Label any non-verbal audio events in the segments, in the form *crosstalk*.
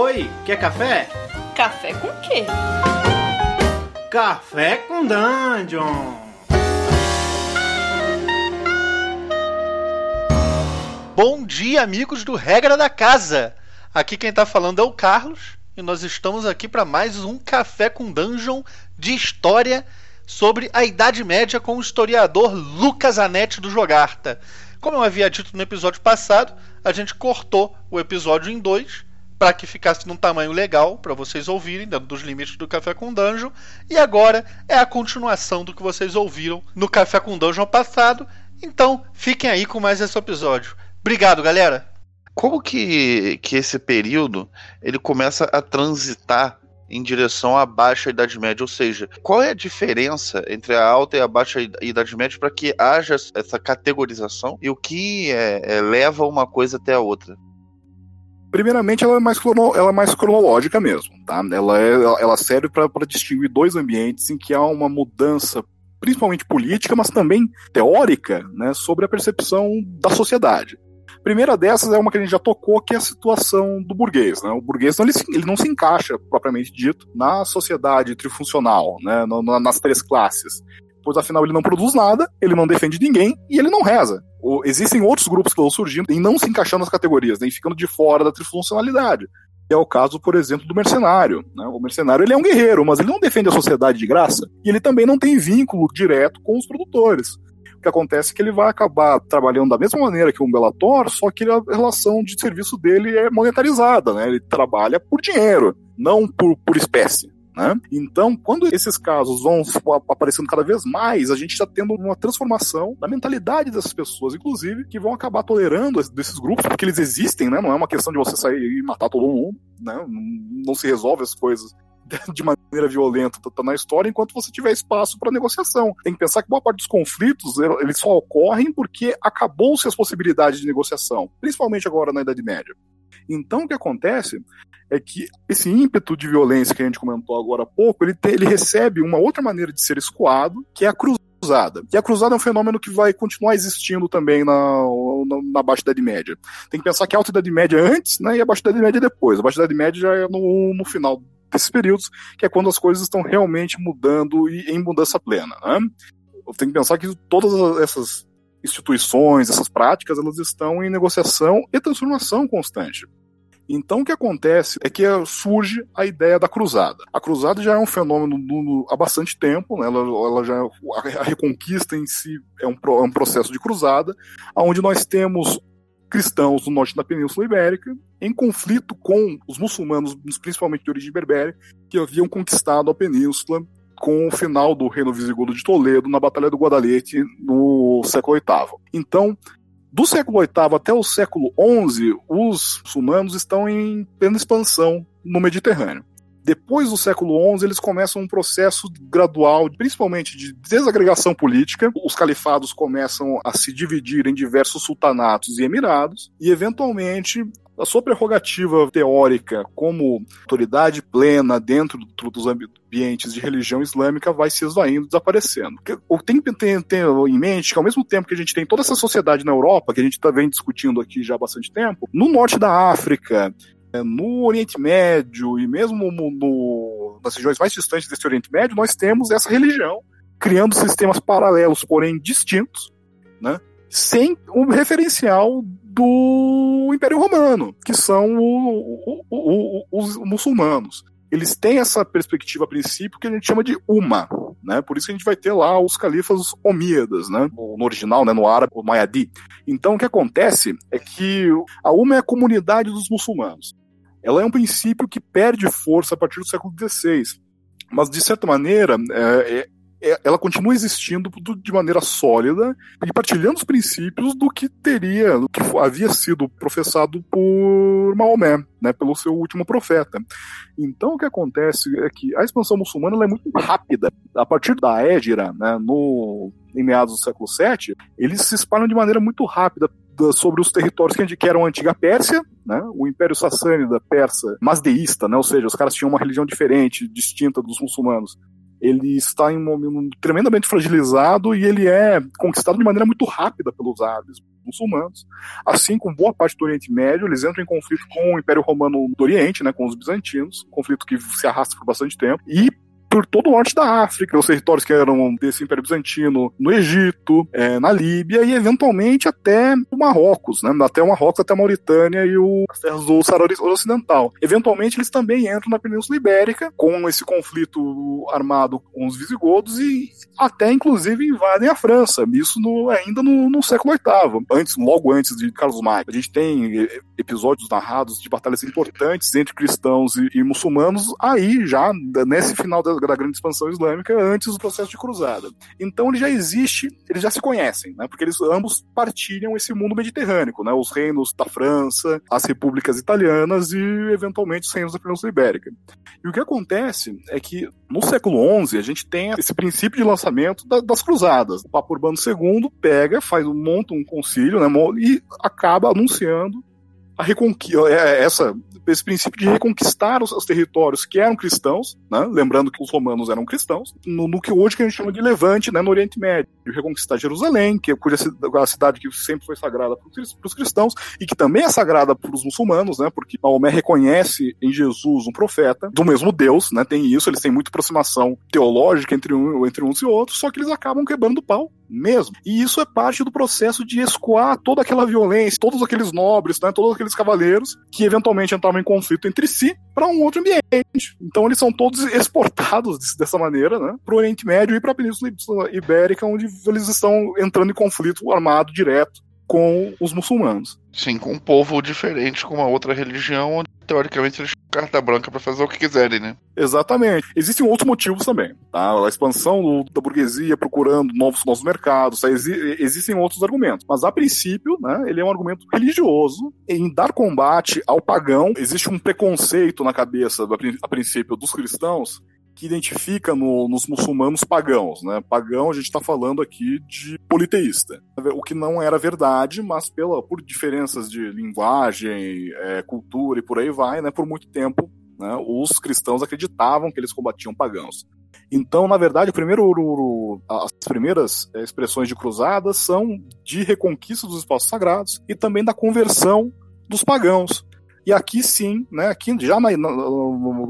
Oi, quer café? Café com quê? Café com Dungeon! Bom dia, amigos do Regra da Casa! Aqui quem tá falando é o Carlos e nós estamos aqui para mais um Café com Dungeon de história sobre a Idade Média com o historiador Lucas Anete do Jogarta. Como eu havia dito no episódio passado, a gente cortou o episódio em dois para que ficasse num tamanho legal para vocês ouvirem, dentro dos limites do Café com Dungeon. E agora é a continuação do que vocês ouviram no Café com Dungeon passado. Então, fiquem aí com mais esse episódio. Obrigado, galera. Como que, que esse período ele começa a transitar em direção à baixa Idade Média, ou seja, qual é a diferença entre a alta e a baixa Idade Média para que haja essa categorização e o que é, é, leva uma coisa até a outra? Primeiramente, ela é mais, crono, ela é mais cronológica mesmo, tá? Ela, é, ela serve para distinguir dois ambientes em que há uma mudança, principalmente política, mas também teórica, né, sobre a percepção da sociedade. Primeira dessas é uma que a gente já tocou, que é a situação do burguês. Né? O burguês não, ele, ele não se encaixa, propriamente dito, na sociedade trifuncional, né? Nas três classes pois afinal ele não produz nada, ele não defende ninguém e ele não reza. O, existem outros grupos que estão surgindo e não se encaixando nas categorias, nem ficando de fora da trifuncionalidade. É o caso, por exemplo, do mercenário. Né? O mercenário ele é um guerreiro, mas ele não defende a sociedade de graça e ele também não tem vínculo direto com os produtores. O que acontece é que ele vai acabar trabalhando da mesma maneira que um Bellator, só que a relação de serviço dele é monetarizada, né? Ele trabalha por dinheiro, não por, por espécie. Né? Então, quando esses casos vão aparecendo cada vez mais, a gente está tendo uma transformação na mentalidade dessas pessoas, inclusive, que vão acabar tolerando desses grupos, porque eles existem, né? Não é uma questão de você sair e matar todo mundo, né? Não se resolve as coisas *laughs* de maneira violenta tá, na história enquanto você tiver espaço para negociação. Tem que pensar que boa parte dos conflitos eles só ocorrem porque acabou-se as possibilidades de negociação, principalmente agora na Idade Média. Então, o que acontece é que esse ímpeto de violência que a gente comentou agora há pouco, ele, ele recebe uma outra maneira de ser escoado, que é a cruzada. E a cruzada é um fenômeno que vai continuar existindo também na, na, na Baixa Idade Média. Tem que pensar que a Alta Idade Média é antes né, e a Baixa Idade Média é depois. A Baixa Idade Média já é no, no final desses períodos, que é quando as coisas estão realmente mudando e em mudança plena. Né? Tem que pensar que todas essas instituições, essas práticas, elas estão em negociação e transformação constante. Então o que acontece é que surge a ideia da cruzada. A cruzada já é um fenômeno do, há bastante tempo, né? ela, ela, já a reconquista em si é um, é um processo de cruzada, onde nós temos cristãos do norte da Península Ibérica em conflito com os muçulmanos, principalmente de origem berbere, que haviam conquistado a península com o final do reino visigodo de Toledo na Batalha do Guadalete no século VIII. Então, do século VIII até o século XI, os muçulmanos estão em plena expansão no Mediterrâneo. Depois do século XI, eles começam um processo gradual, principalmente de desagregação política. Os califados começam a se dividir em diversos sultanatos e emirados, e eventualmente a sua prerrogativa teórica como autoridade plena dentro dos ambientes de religião islâmica vai se esvaindo, desaparecendo. Tem que ter, em mente que ao mesmo tempo que a gente tem toda essa sociedade na Europa, que a gente está vem discutindo aqui já há bastante tempo, no norte da África, é, no Oriente Médio e mesmo no, nas regiões mais distantes desse Oriente Médio, nós temos essa religião criando sistemas paralelos, porém distintos, né? sem um referencial do Império Romano, que são o, o, os muçulmanos. Eles têm essa perspectiva a princípio que a gente chama de Uma, né? Por isso que a gente vai ter lá os califas omíadas, né? No original, né? No árabe, o Mayadi. Então o que acontece é que a Uma é a comunidade dos muçulmanos. Ela é um princípio que perde força a partir do século XVI. Mas, de certa maneira, é é, ela continua existindo de maneira sólida e partilhando os princípios do que teria, do que havia sido professado por Maomé, né, pelo seu último profeta. Então o que acontece é que a expansão muçulmana é muito rápida. A partir da Égira, né, no, em meados do século VII, eles se espalham de maneira muito rápida sobre os territórios que eram a antiga Pérsia, né, o Império Sassânida persa, masdeísta, né, ou seja, os caras tinham uma religião diferente, distinta dos muçulmanos ele está em um momento tremendamente fragilizado e ele é conquistado de maneira muito rápida pelos árabes muçulmanos. Assim como boa parte do Oriente Médio, eles entram em conflito com o Império Romano do Oriente, né, com os bizantinos, um conflito que se arrasta por bastante tempo, e por todo o norte da África, os territórios que eram desse Império Bizantino, no Egito, é, na Líbia e eventualmente até o Marrocos, né? até o Marrocos, até a Mauritânia e o, as terras do Saara Ocidental. Eventualmente eles também entram na Península Ibérica com esse conflito armado com os visigodos e até inclusive invadem a França, isso no, ainda no, no século VIII, antes, logo antes de Carlos Magno. A gente tem episódios narrados de batalhas importantes entre cristãos e, e muçulmanos aí já nesse final da da grande expansão islâmica antes do processo de cruzada. Então ele já existe, eles já se conhecem, né? Porque eles ambos partilham esse mundo mediterrâneo, né? Os reinos da França, as repúblicas italianas e eventualmente os reinos da Península Ibérica. E o que acontece é que no século XI a gente tem esse princípio de lançamento da, das cruzadas. O Papa Urbano II pega, faz monta um concílio, né? E acaba anunciando a reconquista, é, é, essa, esse princípio de reconquistar os, os, territórios que eram cristãos, né? lembrando que os romanos eram cristãos, no, no, que hoje que a gente chama de Levante, né? no Oriente Médio, reconquistar Jerusalém, que é a cidade que sempre foi sagrada para os cristãos e que também é sagrada para os muçulmanos, né? porque Maomé reconhece em Jesus um profeta do mesmo Deus, né? tem isso, eles têm muita aproximação teológica entre, um, entre uns e outros, só que eles acabam quebrando o pau mesmo. E isso é parte do processo de escoar toda aquela violência, todos aqueles nobres, né, todos aqueles cavaleiros que eventualmente entravam em conflito entre si para um outro ambiente. Então eles são todos *laughs* exportados dessa maneira, né, para o Oriente Médio e para a Península Ibérica, onde eles estão entrando em conflito armado direto com os muçulmanos. Sim, com um povo diferente, com uma outra religião, onde teoricamente eles têm carta branca para fazer o que quiserem, né? Exatamente. Existem outros motivos também, tá? A expansão do, da burguesia procurando novos, novos mercados, tá? existem outros argumentos. Mas a princípio, né, ele é um argumento religioso em dar combate ao pagão. Existe um preconceito na cabeça, a princípio, dos cristãos que identifica no, nos muçulmanos pagãos. Né? Pagão, a gente está falando aqui de politeísta. O que não era verdade, mas pela, por diferenças de linguagem, é, cultura e por aí vai, né, por muito tempo né, os cristãos acreditavam que eles combatiam pagãos. Então, na verdade, primeiro, as primeiras é, expressões de cruzadas são de reconquista dos espaços sagrados e também da conversão dos pagãos. E aqui sim, né, aqui já na,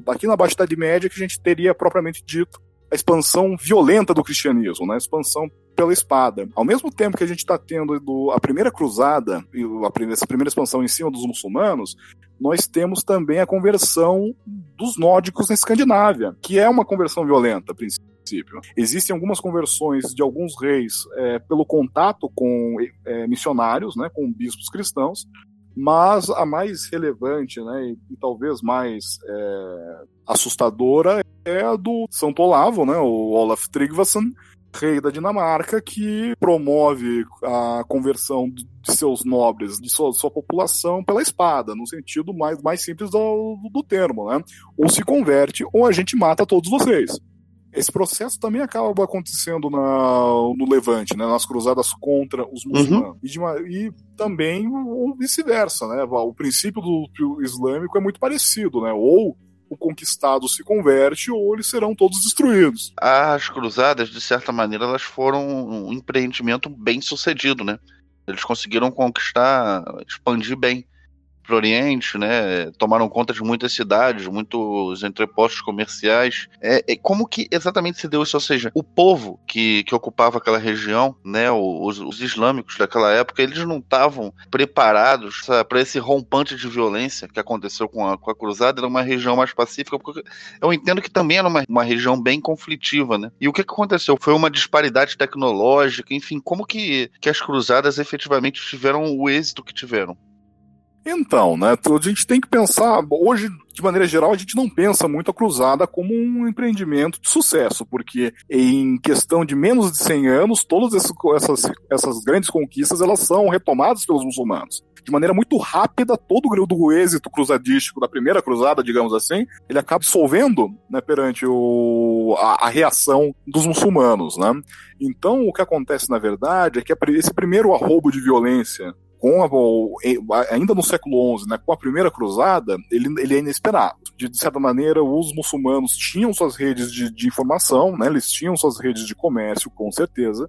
aqui na Baixa Idade Média que a gente teria propriamente dito a expansão violenta do cristianismo, né, a expansão pela espada. Ao mesmo tempo que a gente está tendo do, a primeira cruzada, a primeira, essa primeira expansão em cima dos muçulmanos, nós temos também a conversão dos nórdicos na Escandinávia, que é uma conversão violenta, a princípio. Existem algumas conversões de alguns reis é, pelo contato com é, missionários, né, com bispos cristãos, mas a mais relevante, né, e, e talvez mais é, assustadora é a do Santo Olavo, né, o Olaf Tryggvason, rei da Dinamarca, que promove a conversão de seus nobres, de sua, sua população pela espada, no sentido mais, mais simples do, do termo, né? Ou se converte, ou a gente mata todos vocês. Esse processo também acaba acontecendo na, no Levante, né, nas cruzadas contra os uhum. muçulmanos. Uhum. E, de, e, também o vice-versa, né? O princípio do, do islâmico é muito parecido, né? Ou o conquistado se converte ou eles serão todos destruídos. As cruzadas, de certa maneira, elas foram um empreendimento bem sucedido, né? Eles conseguiram conquistar, expandir bem para o Oriente, né? Tomaram conta de muitas cidades, muitos entrepostos comerciais. É, é, como que exatamente se deu isso? Ou seja, o povo que, que ocupava aquela região, né? Os, os islâmicos daquela época, eles não estavam preparados para esse rompante de violência que aconteceu com a, com a Cruzada. Era uma região mais pacífica, porque eu entendo que também era uma, uma região bem conflitiva, né? E o que, que aconteceu? Foi uma disparidade tecnológica, enfim, como que, que as cruzadas efetivamente tiveram o êxito que tiveram? Então, né, a gente tem que pensar, hoje, de maneira geral, a gente não pensa muito a cruzada como um empreendimento de sucesso, porque em questão de menos de 100 anos, todas essas, essas grandes conquistas, elas são retomadas pelos muçulmanos. De maneira muito rápida, todo o êxito cruzadístico da primeira cruzada, digamos assim, ele acaba solvendo né, perante o, a, a reação dos muçulmanos, né? Então, o que acontece, na verdade, é que esse primeiro arrobo de violência com a, ainda no século XI, né, com a primeira cruzada, ele, ele é inesperado. De, de certa maneira, os muçulmanos tinham suas redes de, de informação, né, eles tinham suas redes de comércio, com certeza,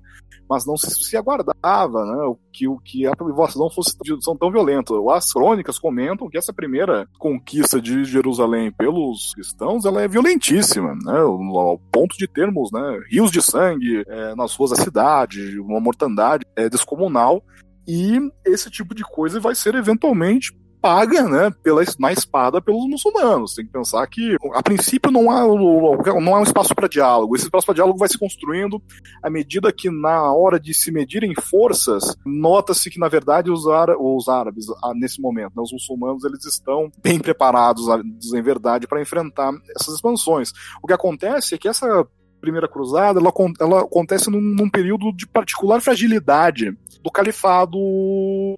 mas não se, se aguardava né, que, que a invasão fosse são tão violenta. As crônicas comentam que essa primeira conquista de Jerusalém pelos cristãos ela é violentíssima, né, ao ponto de termos né, rios de sangue é, nas ruas da cidade, uma mortandade é, descomunal. E esse tipo de coisa vai ser eventualmente paga, né, pela, na espada pelos muçulmanos. Tem que pensar que, a princípio, não há, não há um espaço para diálogo. Esse espaço para diálogo vai se construindo à medida que, na hora de se medirem forças, nota-se que, na verdade, os, os árabes, nesse momento, né, os muçulmanos, eles estão bem preparados, em verdade, para enfrentar essas expansões. O que acontece é que essa primeira cruzada ela, ela acontece num, num período de particular fragilidade do califado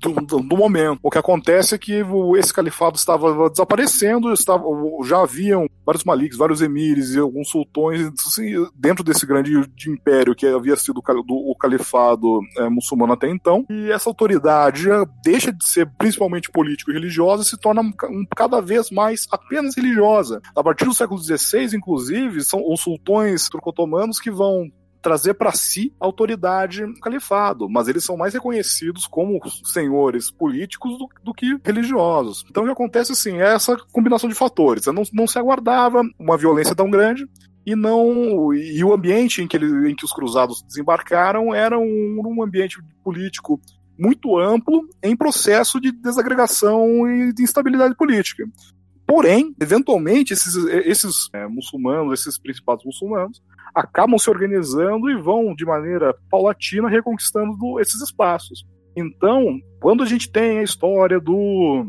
do, do, do, momento. O que acontece é que esse califado estava desaparecendo, estava, já haviam vários maliks, vários emires e alguns sultões assim, dentro desse grande de império que havia sido o califado é, muçulmano até então. E essa autoridade deixa de ser principalmente político e religiosa e se torna cada vez mais apenas religiosa. A partir do século XVI, inclusive, são os sultões turco-otomanos que vão trazer para si autoridade do califado, mas eles são mais reconhecidos como senhores políticos do, do que religiosos. Então o que acontece assim é essa combinação de fatores. Não, não se aguardava uma violência tão grande, e não e o ambiente em que, ele, em que os cruzados desembarcaram era um, um, ambiente político muito amplo em processo de desagregação e de instabilidade política. Porém, eventualmente, esses, esses é, muçulmanos, esses principados muçulmanos, acabam se organizando e vão, de maneira paulatina, reconquistando esses espaços. Então, quando a gente tem a história do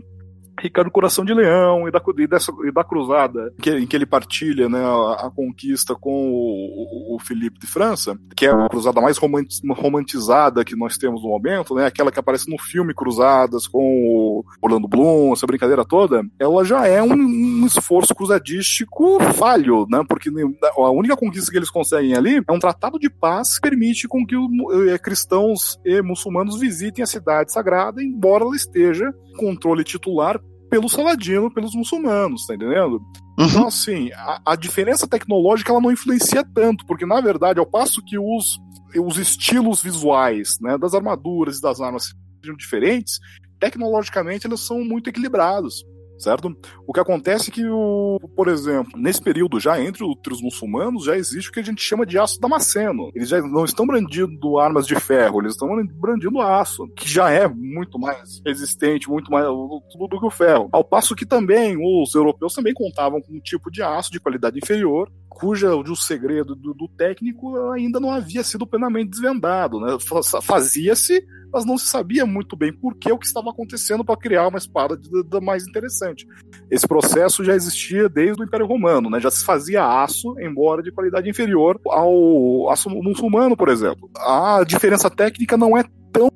Ricardo Coração de Leão e da, e dessa, e da cruzada que, em que ele partilha né, a, a conquista com o, o, o, Felipe de França, que é a cruzada mais romantizada que nós temos no momento, né, aquela que aparece no filme Cruzadas com o Orlando Bloom, essa brincadeira toda, ela já é um, um esforço cruzadístico falho, né, porque a única conquista que eles conseguem ali é um tratado de paz que permite com que o, eh, cristãos e muçulmanos visitem a cidade sagrada, embora ela esteja controle titular pelo Saladino, pelos muçulmanos, tá entendendo? Uhum. Então, assim, a, a, diferença tecnológica ela não influencia tanto, porque na verdade, ao passo que os, os estilos visuais né, das armaduras e das armas sejam diferentes, tecnologicamente eles são muito equilibrados certo? O que acontece é que, o, por exemplo, nesse período já entre os muçulmanos já existe o que a gente chama de aço damasceno. Eles já não estão brandindo armas de ferro, eles estão brandindo aço, que já é muito mais resistente, muito mais tudo do que o ferro. Ao passo que também os europeus também contavam com um tipo de aço de qualidade inferior, cuja o segredo do, do técnico ainda não havia sido plenamente desvendado, né? Fazia-se mas não se sabia muito bem por que o que estava acontecendo para criar uma espada de, de, mais interessante. Esse processo já existia desde o Império Romano, né? já se fazia aço, embora de qualidade inferior ao aço muçulmano, por exemplo. A diferença técnica não é tão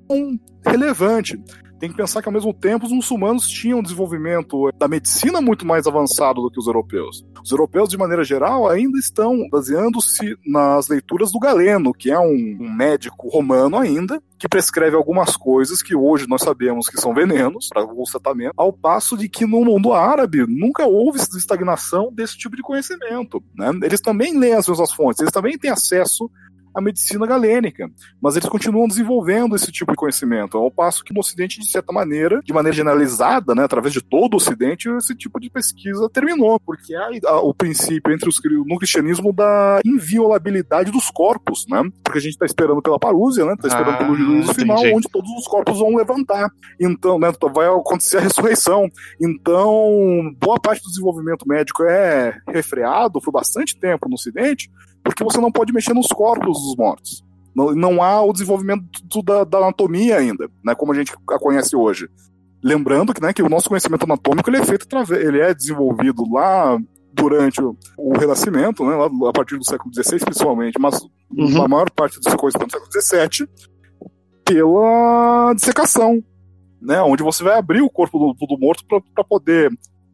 relevante tem que pensar que ao mesmo tempo os muçulmanos tinham um desenvolvimento da medicina muito mais avançado do que os europeus. Os europeus, de maneira geral, ainda estão baseando-se nas leituras do Galeno, que é um, médico romano ainda, que prescreve algumas coisas que hoje nós sabemos que são venenos para alguns tratamentos, ao passo de que no mundo árabe nunca houve estagnação desse tipo de conhecimento. Né? Eles também leem as mesmas fontes, eles também têm acesso a medicina galênica. Mas eles continuam desenvolvendo esse tipo de conhecimento, ao passo que no Ocidente, de certa maneira, de maneira generalizada, né, através de todo o Ocidente, esse tipo de pesquisa terminou, porque há o princípio entre os, no cristianismo da inviolabilidade dos corpos, né? Porque a gente está esperando pela parúzia, né? Está esperando ah, pelo juízo final, onde todos os corpos vão levantar. Então, né, vai acontecer a ressurreição. Então, boa parte do desenvolvimento médico é refreado por bastante tempo no Ocidente, porque você não pode mexer nos corpos dos mortos. Não, não há o desenvolvimento da, da, anatomia ainda, né, como a gente a conhece hoje. Lembrando que, né, que o nosso conhecimento anatômico ele é feito ele é desenvolvido lá durante o, o Renascimento, né, lá, a partir do século XVI principalmente, mas uhum. a maior parte do seu conhecimento do século XVII pela dissecação, né, onde você vai abrir o corpo do, do morto para poder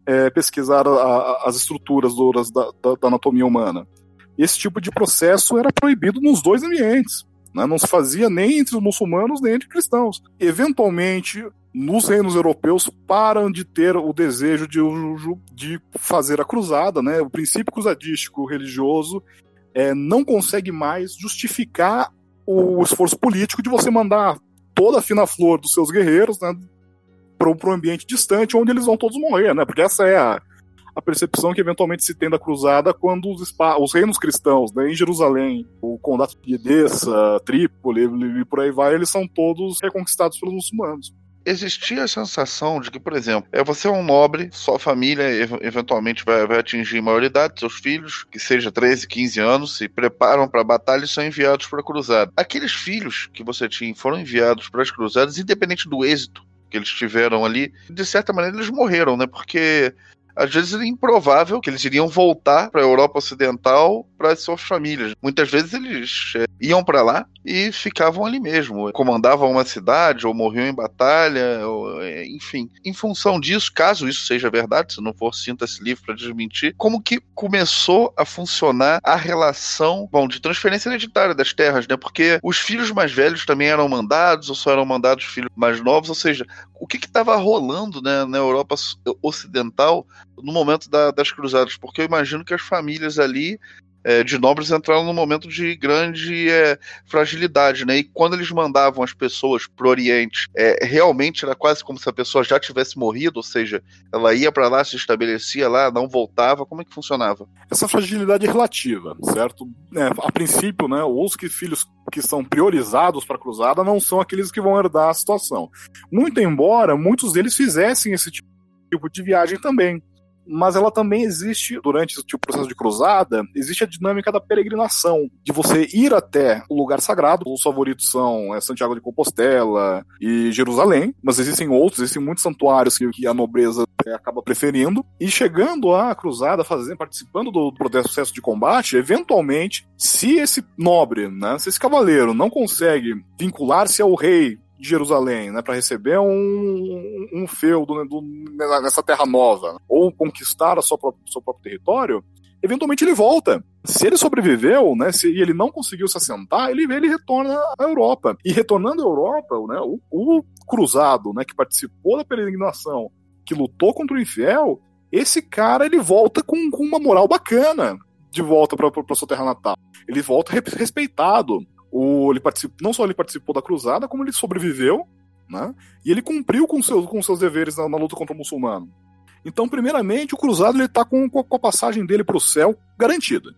é, pesquisar a, a, as estruturas duras da, da, da anatomia humana. Esse tipo de processo era proibido nos dois ambientes. Né? Não se fazia nem entre os muçulmanos nem entre cristãos. Eventualmente, nos reinos europeus param de ter o desejo de, de fazer a cruzada, né? O princípio cruzadístico religioso é, não consegue mais justificar o esforço político de você mandar toda a fina flor dos seus guerreiros né, para um ambiente distante onde eles vão todos morrer, né? Porque essa é a, a percepção que eventualmente se tem da cruzada quando os, os reinos cristãos, né, em Jerusalém, o condado de Edessa, Trípoli e por aí vai, eles são todos reconquistados pelos muçulmanos existia a sensação de que, por exemplo, é você é um nobre, sua família eventualmente vai, vai atingir maioridade, seus filhos, que seja 13, 15 anos, se preparam para a batalha e são enviados para a cruzada. Aqueles filhos que você tinha foram enviados para as cruzadas, independente do êxito que eles tiveram ali, de certa maneira eles morreram, né? Porque às vezes é improvável que eles iriam voltar para a Europa Ocidental para suas famílias. Muitas vezes eles é, iam para lá e ficavam ali mesmo, comandavam uma cidade ou morriam em batalha, ou, é, enfim. Em função disso, caso isso seja verdade, se não for sinta-se livre para desmentir, como que começou a funcionar a relação, bom, de transferência hereditária das terras, né? Porque os filhos mais velhos também eram mandados ou só eram mandados filhos mais novos, ou seja, o que estava rolando né, na Europa Ocidental no momento da, das cruzadas? Porque eu imagino que as famílias ali é, de nobres entraram num momento de grande é, fragilidade, né? E quando eles mandavam as pessoas pro Oriente, é, realmente era quase como se a pessoa já tivesse morrido, ou seja, ela ia para lá, se estabelecia lá, não voltava. Como é que funcionava? Essa fragilidade é relativa, certo? É, a princípio, né, os que filhos que são priorizados para a cruzada não são aqueles que vão herdar a situação. Muito embora muitos deles fizessem esse tipo de viagem também mas ela também existe durante o processo de cruzada, existe a dinâmica da peregrinação, de você ir até o lugar sagrado. Os favoritos são é, Santiago de Compostela e Jerusalém, mas existem outros, existem muitos santuários que, que a nobreza é, acaba preferindo. E chegando à cruzada, fazendo, participando do processo de combate, eventualmente, se esse nobre, né, se esse cavaleiro não consegue vincular-se ao rei de Jerusalém, né, para receber um, um feudo né, do, nessa terra nova, ou conquistar a sua própria, seu próprio território, eventualmente ele volta. Se ele sobreviveu, né, se ele não conseguiu se assentar, ele, ele retorna à Europa. E retornando à Europa, né, o, o cruzado, né, que participou da peregrinação, que lutou contra o infiel, esse cara ele volta com, com uma moral bacana de volta para sua terra natal. Ele volta respeitado. O, ele não só ele participou da cruzada, como ele sobreviveu, né? E ele cumpriu com seus, com seus deveres na, na luta contra o muçulmano. Então, primeiramente, o cruzado ele está com, com, a passagem dele para o céu garantida.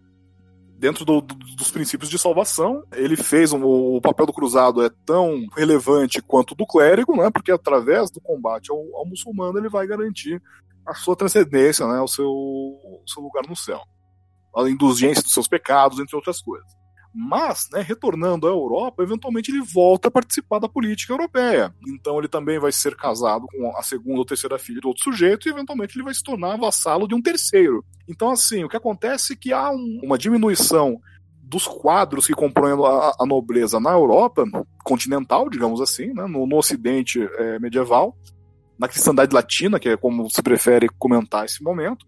Dentro do, do, dos princípios de salvação, ele fez um, o papel do cruzado é tão relevante quanto do clérigo, né? Porque através do combate ao, ao muçulmano ele vai garantir a sua transcendência, né? O seu, o seu lugar no céu, a indulgência dos seus pecados, entre outras coisas. Mas, né, retornando à Europa, eventualmente ele volta a participar da política europeia. Então ele também vai ser casado com a segunda ou terceira filha de outro sujeito e eventualmente ele vai se tornar vassalo de um terceiro. Então, assim, o que acontece é que há um, uma diminuição dos quadros que compõem a, a, nobreza na Europa continental, digamos assim, né, no, no Ocidente é, medieval, na cristandade latina, que é como se prefere comentar esse momento,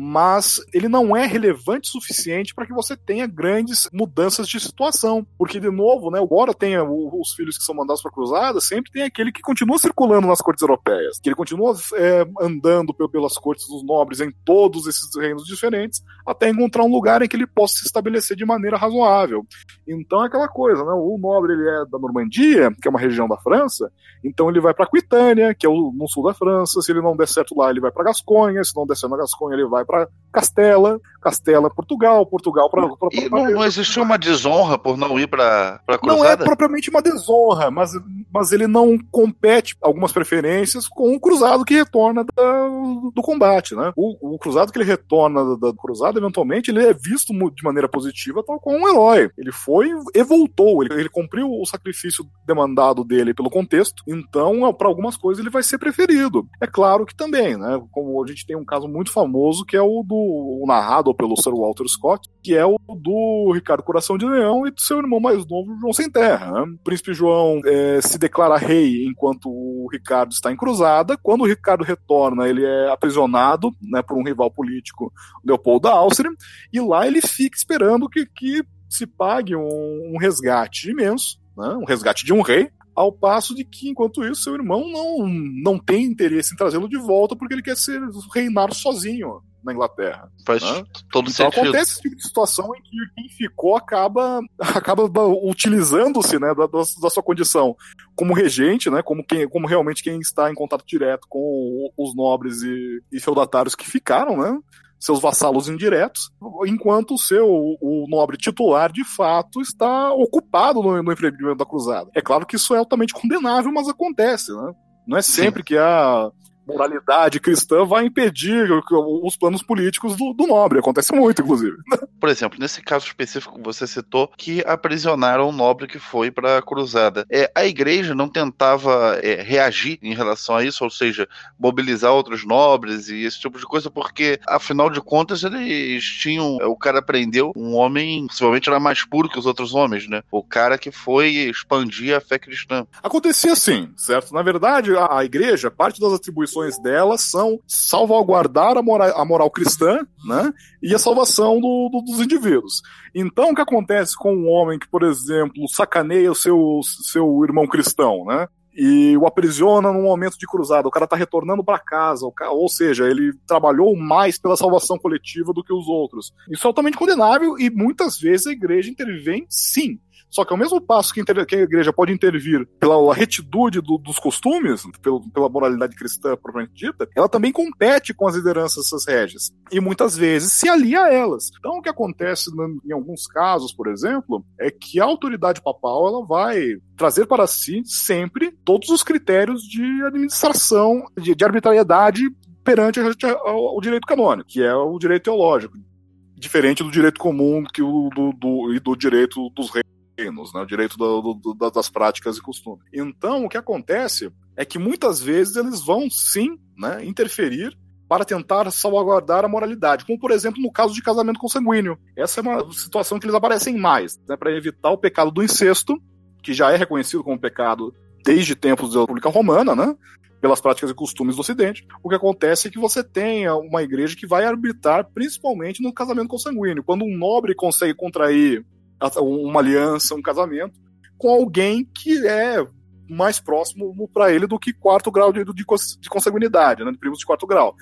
mas ele não é relevante o suficiente para que você tenha grandes mudanças de situação. Porque, de novo, né, embora tenha os filhos que são mandados para a cruzada, sempre tem aquele que continua circulando nas cortes europeias, que ele continua é, andando pelas cortes dos nobres em todos esses reinos diferentes, até encontrar um lugar em que ele possa se estabelecer de maneira razoável. Então é aquela coisa, né? O nobre ele é da Normandia, que é uma região da França, então ele vai para Aquitânia, que é no sul da França. Se ele não der certo lá, ele vai para Gasconha. Se não der certo na Gasconha, ele vai para Castela, Castela, Portugal, Portugal para. Não, não existiu uma desonra por não ir para a Não é propriamente uma desonra, mas, mas ele não compete algumas preferências com o cruzado que retorna da, do combate, né? O, o, cruzado que ele retorna da, da cruzada, eventualmente, ele é visto de maneira positiva, tal como um herói. Ele foi e voltou, ele, ele cumpriu o sacrifício demandado dele pelo contexto, então, para algumas coisas, ele vai ser preferido. É claro que também, né? Como a gente tem um caso muito famoso que é o do o narrado pelo Sir Walter Scott, que é o do Ricardo Coração de Leão e do seu irmão mais novo, João Sem Terra. O príncipe João é, se declara rei enquanto o Ricardo está em cruzada. Quando o Ricardo retorna, ele é aprisionado né, por um rival político, Leopoldo da Áustria, e lá ele fica esperando que, que se pague um, um resgate imenso, né, um resgate de um rei, ao passo de que, enquanto isso, seu irmão não, não tem interesse em trazê-lo de volta porque ele quer ser reinar sozinho na Inglaterra. Faz né? todo Então sentido. acontece esse tipo de situação em que quem ficou acaba, *laughs* acaba utilizando-se né, da, da, sua condição como regente, né, como, quem, como realmente quem está em contato direto com os nobres e, e feudatários que ficaram, né, seus vassalos indiretos, enquanto o seu o nobre titular de fato está ocupado no, no empreendimento da cruzada. É claro que isso é altamente condenável, mas acontece, né? Não é sempre que a moralidade cristã vai impedir os planos políticos do, do, nobre. Acontece muito, inclusive. *laughs* Por exemplo, nesse caso específico que você citou, que aprisionaram o nobre que foi para a cruzada. É, a igreja não tentava é, reagir em relação a isso, ou seja, mobilizar outros nobres e esse tipo de coisa, porque, afinal de contas, eles tinham. O cara prendeu um homem, possivelmente era mais puro que os outros homens, né? O cara que foi expandir a fé cristã. Acontecia assim, certo? Na verdade, a, a igreja, parte das atribuições delas são salvaguardar a moral, a moral cristã né, e a salvação do, do, dos indivíduos. Então, o que acontece com um homem que, por exemplo, sacaneia o seu, seu irmão cristão, né? e o aprisiona num momento de cruzada. O cara tá retornando para casa, ou seja, ele trabalhou mais pela salvação coletiva do que os outros. Isso é altamente condenável e muitas vezes a igreja intervém sim. Só que ao mesmo passo que, que a igreja pode intervir pela retitude do, dos costumes, pelo, pela moralidade cristã propriamente dita, ela também compete com as lideranças dessas régias. E muitas vezes se alia a elas. Então o que acontece em alguns casos, por exemplo, é que a autoridade papal ela vai trazer para si sempre todos os critérios de administração, de, de arbitrariedade perante o direito canônico, que é o direito teológico, diferente do direito comum que o do, do, e do direito dos reis né, o direito do, do, das práticas e costumes. Então, o que acontece é que muitas vezes eles vão sim né, interferir para tentar salvaguardar a moralidade, como por exemplo no caso de casamento consanguíneo. Essa é uma situação que eles aparecem mais, né, para evitar o pecado do incesto, que já é reconhecido como pecado desde tempos da República Romana, né? Pelas práticas e costumes do Ocidente. O que acontece é que você tem uma igreja que vai arbitrar principalmente no casamento consanguíneo. Quando um nobre consegue contrair uma aliança, um casamento, com alguém que é mais próximo para ele do que quarto grau de, de, de consanguinidade, né, de primos de quarto grau.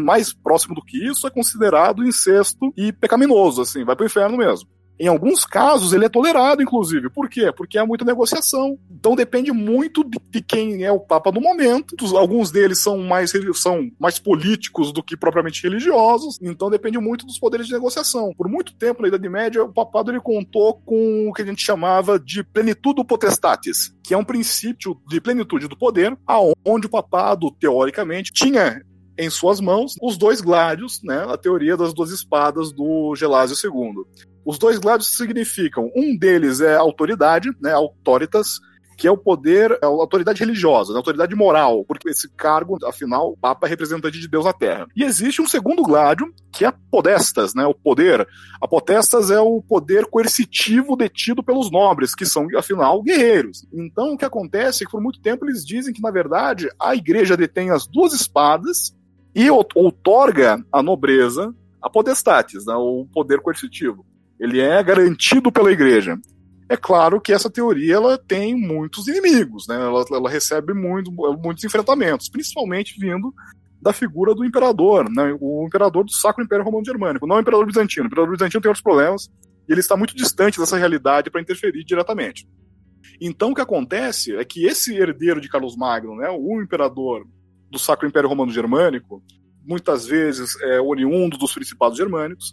Mais próximo do que isso é considerado incesto e pecaminoso, assim, vai para o inferno mesmo. Em alguns casos, ele é tolerado, inclusive. Por quê? Porque há muita negociação. Então depende muito de, de quem é o Papa no momento. Alguns deles são mais, são mais políticos do que propriamente religiosos. Então depende muito dos poderes de negociação. Por muito tempo, na Idade Média, o papado ele contou com o que a gente chamava de plenitudo potestatis, que é um princípio de plenitude do poder, aonde o papado, teoricamente, tinha em suas mãos os dois gládios, né, a teoria das duas espadas do Gelásio II. Os dois gládios significam, um deles é autoridade, né, autoritas, que é o poder, é a autoridade religiosa, a autoridade moral, porque esse cargo, afinal, o Papa é representante de Deus na Terra. E existe um segundo gládio, que é podestas, né, o poder. A potestas é o poder coercitivo detido pelos nobres, que são, afinal, guerreiros. Então, o que acontece é que por muito tempo eles dizem que, na verdade, a igreja detém as duas espadas e outorga a nobreza a podestatis, né, o poder coercitivo. Ele é garantido pela igreja. É claro que essa teoria ela tem muitos inimigos, né? ela, ela recebe muito, muitos enfrentamentos, principalmente vindo da figura do imperador, né? o imperador do Sacro Império Romano Germânico, não o imperador bizantino. O imperador bizantino tem outros problemas e ele está muito distante dessa realidade para interferir diretamente. Então o que acontece é que esse herdeiro de Carlos Magno, né, o imperador do Sacro Império Romano Germânico, muitas vezes é oriundo dos principados germânicos,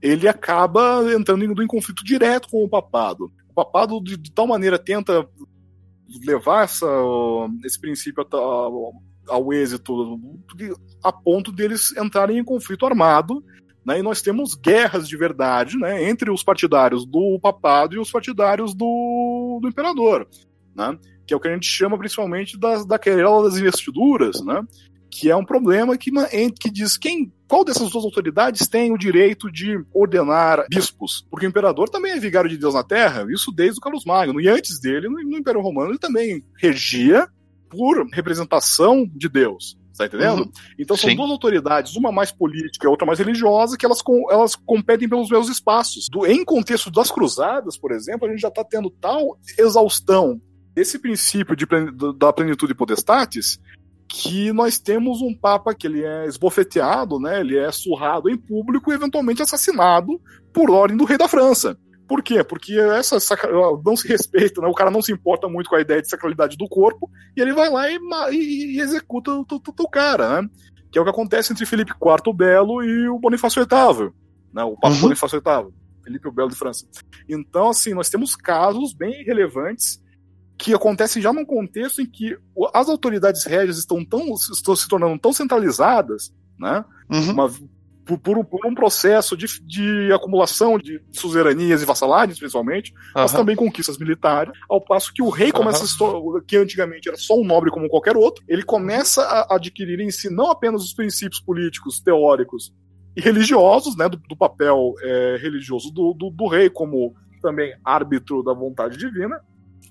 ele acaba entrando em, em conflito direto com o papado. O papado, de, de tal maneira, tenta levar essa, esse princípio ao, ao êxito a ponto deles entrarem em conflito armado. Né, e nós temos guerras de verdade né, entre os partidários do papado e os partidários do, do imperador. Né, que é o que a gente chama principalmente das, da querela das investiduras, né, que é um problema que, que diz quem qual dessas duas autoridades tem o direito de ordenar bispos? Porque o imperador também é vigário de Deus na Terra, isso desde o Carlos Magno. E antes dele, no, Império Romano, ele também regia por representação de Deus Tá entendendo? Uhum. Então são Sim. duas autoridades, uma mais política e outra mais religiosa, que elas, com- elas competem pelos mesmos espaços. Do- em contexto das cruzadas, por exemplo, a gente já está tendo tal exaustão desse princípio de da plenitude potestatis que nós temos um papa que ele é esbofeteado, né? Ele é surrado em público e eventualmente assassinado por ordem do rei da França. Por quê? Porque essa sacra- não se respeita, né? o cara não se importa muito com a ideia de sacralidade do corpo, e ele vai lá e, e executa o, o- o cara, né? Que é o que acontece entre Felipe IV o Belo e o Bonifácio VIII, né? O Papa Uhum. Bonifácio VIII, Felipe o Belo de França. Então, assim, nós temos casos bem relevantes que acontecem já num contexto em que as autoridades régias estão, tão, estão se tornando tão centralizadas, né? Uhum. uma- por, por um, processo de, de acumulação de suzeranias e vassalagens, principalmente, mas Aham. também conquistas militares, ao passo que o rei começa a se tor- que antigamente era só um nobre como qualquer outro, ele começa a adquirir em si não apenas os princípios políticos, teóricos e religiosos, né, do, do papel é, religioso do, do, do rei como também árbitro da vontade divina,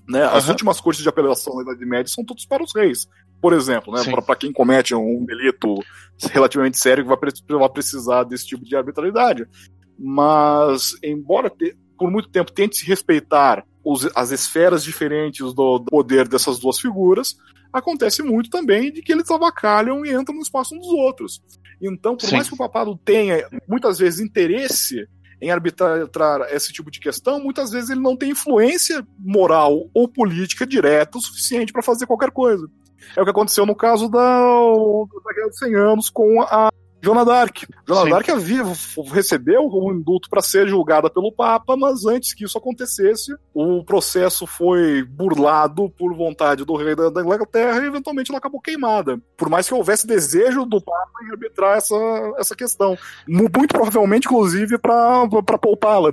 né, as Aham. últimas cortes de apelação da Idade Média são todos para os reis, por exemplo, né, para quem comete um delito relativamente sério que vai, pre- vai precisar desse tipo de arbitrariedade. Mas, embora te- por muito tempo tente se respeitar os- as esferas diferentes do, do poder dessas duas figuras, acontece muito também de que eles avacalham e entram no espaço uns dos outros. Então, por Sim. mais que o papado tenha muitas vezes interesse em arbitrar esse tipo de questão, muitas vezes ele não tem influência moral ou política direta o suficiente para fazer qualquer coisa. É o que aconteceu no caso da, da Guerra dos 100 Anos com a Joana d'Arc. Joana d'Arc havia, recebeu um indulto para ser julgada pelo Papa, mas antes que isso acontecesse, o processo foi burlado por vontade do rei da, da Inglaterra e eventualmente ela acabou queimada. Por mais que houvesse desejo do Papa em arbitrar essa, essa questão. Mu- Muito provavelmente, inclusive, para poupá-la.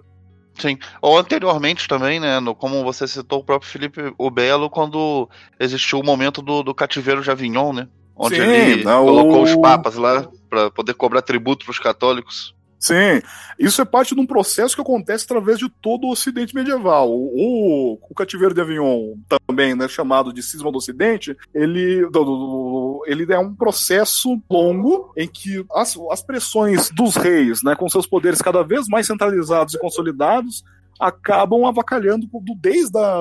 Sim. Ou anteriormente também, né? No, como você citou o próprio Felipe o Belo, quando existiu o momento do, do cativeiro de Avignon, né? Onde Sim, ele não, colocou o- os papas lá para poder cobrar tributo para os católicos. Sim, isso é parte de um processo que acontece através de todo o Ocidente medieval. O, o cativeiro de Avignon, também né, chamado de cisma do Ocidente, ele, do- do- ele é um processo longo em que as, as pressões dos reis, né, com seus poderes cada vez mais centralizados e consolidados, acabam avacalhando do- desde a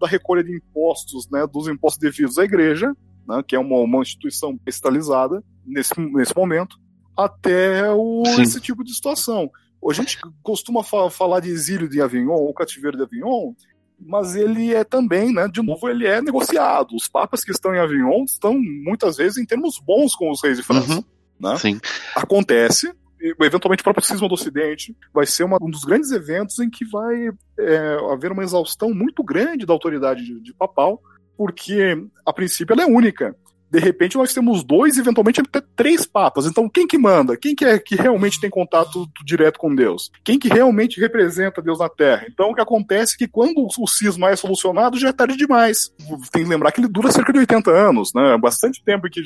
da recolha de impostos, né, dos impostos devidos à igreja, né, que é uma, uma instituição estalizada nesse, nesse momento, até o, Sim. esse tipo de situação. A gente costuma fa- falar de exílio de Avignon, ou cativeiro de Avignon, mas ele é também, né, de novo, ele é negociado. Os papas que estão em Avignon estão, muitas vezes, em termos bons com os reis de França. Uhum. né? Sim. Acontece, eventualmente o próprio cisma do Ocidente vai ser uma- um dos grandes eventos em que vai é, haver uma exaustão muito grande da autoridade de, de papal, porque, a princípio, ela é única. De repente, nós temos dois, eventualmente até três papas. Então, quem que manda? Quem que é que realmente tem contato direto com Deus? Quem que realmente representa Deus na Terra? Então, o que acontece é que quando o cisma é solucionado, já é tarde demais. Tem que lembrar que ele dura cerca de 80 anos, né? Bastante tempo em que,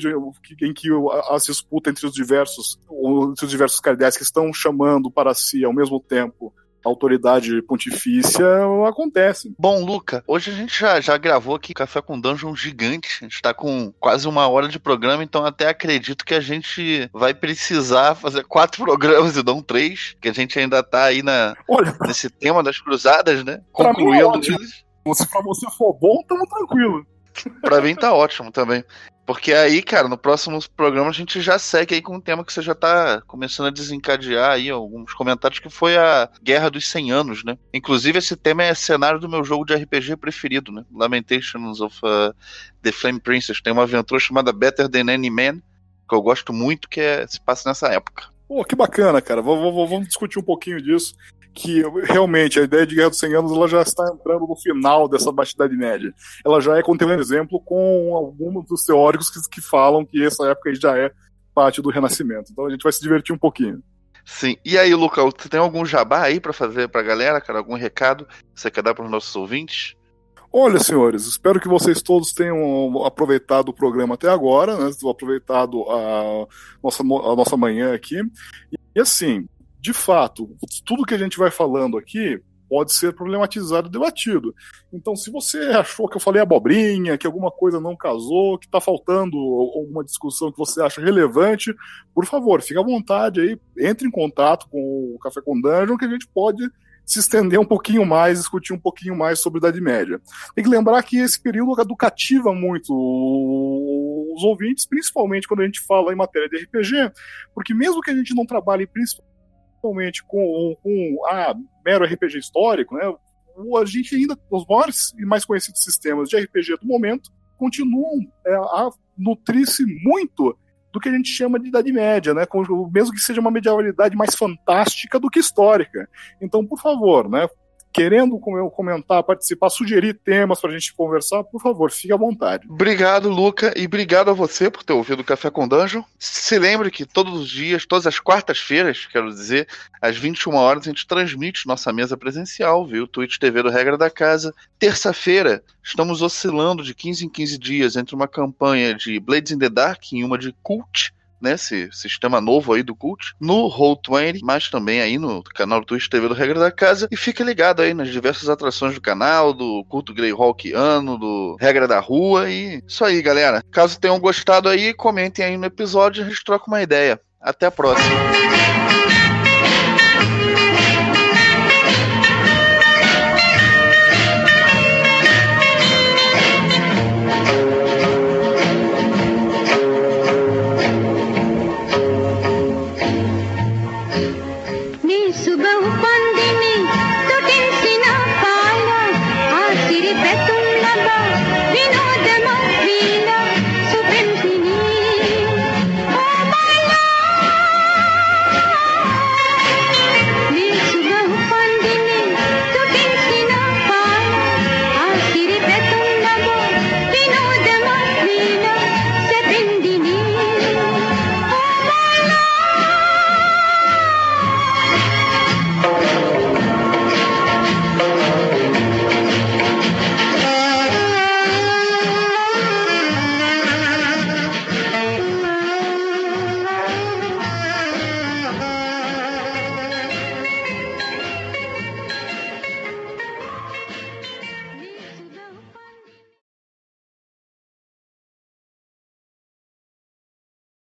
em que as disputas entre os diversos, entre os diversos cardeais que estão chamando para si ao mesmo tempo a autoridade pontifícia acontece. Bom, Luca, hoje a gente já, já gravou aqui Café com Dungeon gigante. A gente tá com quase uma hora de programa, então até acredito que a gente vai precisar fazer quatro *laughs* programas e não três, que a gente ainda tá aí na, Olha, nesse tema das cruzadas, né? Pra mim é Concluindo se pra você for bom, tamo tranquilo. Pra mim tá ótimo também. Porque aí, cara, no próximo programa a gente já segue aí com um tema que você já tá começando a desencadear aí alguns comentários, que foi a Guerra dos 100 Anos, né? Inclusive esse tema é cenário do meu jogo de RPG preferido, né? Lamentations of uh, the Flame Princess. Tem uma aventura chamada Better Than Any Man, que eu gosto muito, que é, se passa nessa época. Pô, que bacana, cara. V- Vamos discutir um pouquinho disso. Que realmente a ideia de Guerra dos 100 Anos ela já está entrando no final dessa Baixa Idade Média. Ela já é contemporânea, por exemplo, com alguns dos teóricos que, que falam que essa época já é parte do Renascimento. Então a gente vai se divertir um pouquinho. Sim. E aí, Luca, você tem algum jabá aí pra fazer pra galera, cara? Algum recado que você quer dar pros nossos ouvintes? Olha, senhores, espero que vocês todos tenham aproveitado o programa até agora, né? Aproveitado a nossa, a nossa manhã aqui. E assim, de fato, tudo que a gente vai falando aqui, pode ser problematizado e debatido. Então, se você achou que eu falei abobrinha, que alguma coisa não casou, que está faltando alguma discussão que você acha relevante, por favor, fique à vontade aí, entre em contato com o Café com Dungeon, que a gente pode se estender um pouquinho mais, discutir um pouquinho mais sobre a Idade Média. Tem que lembrar que esse período educativa muito os ouvintes, principalmente quando a gente fala em matéria de RPG, porque mesmo que a gente não trabalhe principalmente com, com a mero RPG histórico, né, a gente ainda, os maiores e mais conhecidos sistemas de RPG do momento continuam é, a nutrir-se muito do que a gente chama de Idade Média, né? mesmo que seja uma medievalidade mais fantástica do que histórica. Então, por favor, né? Querendo comentar, participar, sugerir temas para a gente conversar, por favor, fique à vontade. Obrigado, Luca, e obrigado a você por ter ouvido o Café com Dungeon. Se lembre que todos os dias, todas as quartas-feiras, quero dizer, às 21 horas, a gente transmite nossa mesa presencial, viu? Twitch TV do Regra da Casa. Terça-feira, estamos oscilando de 15 em 15 dias entre uma campanha de Blades in the Dark e uma de Cult né, esse sistema novo aí do Cult, no Roll20, mas também aí no canal do Twitch TV do Regra da Casa. E fique ligado aí nas diversas atrações do canal, do culto Greyhawkiano, do Regra da Rua e isso aí, galera. Caso tenham gostado aí, comentem aí no episódio e a gente troca uma ideia. Até a próxima.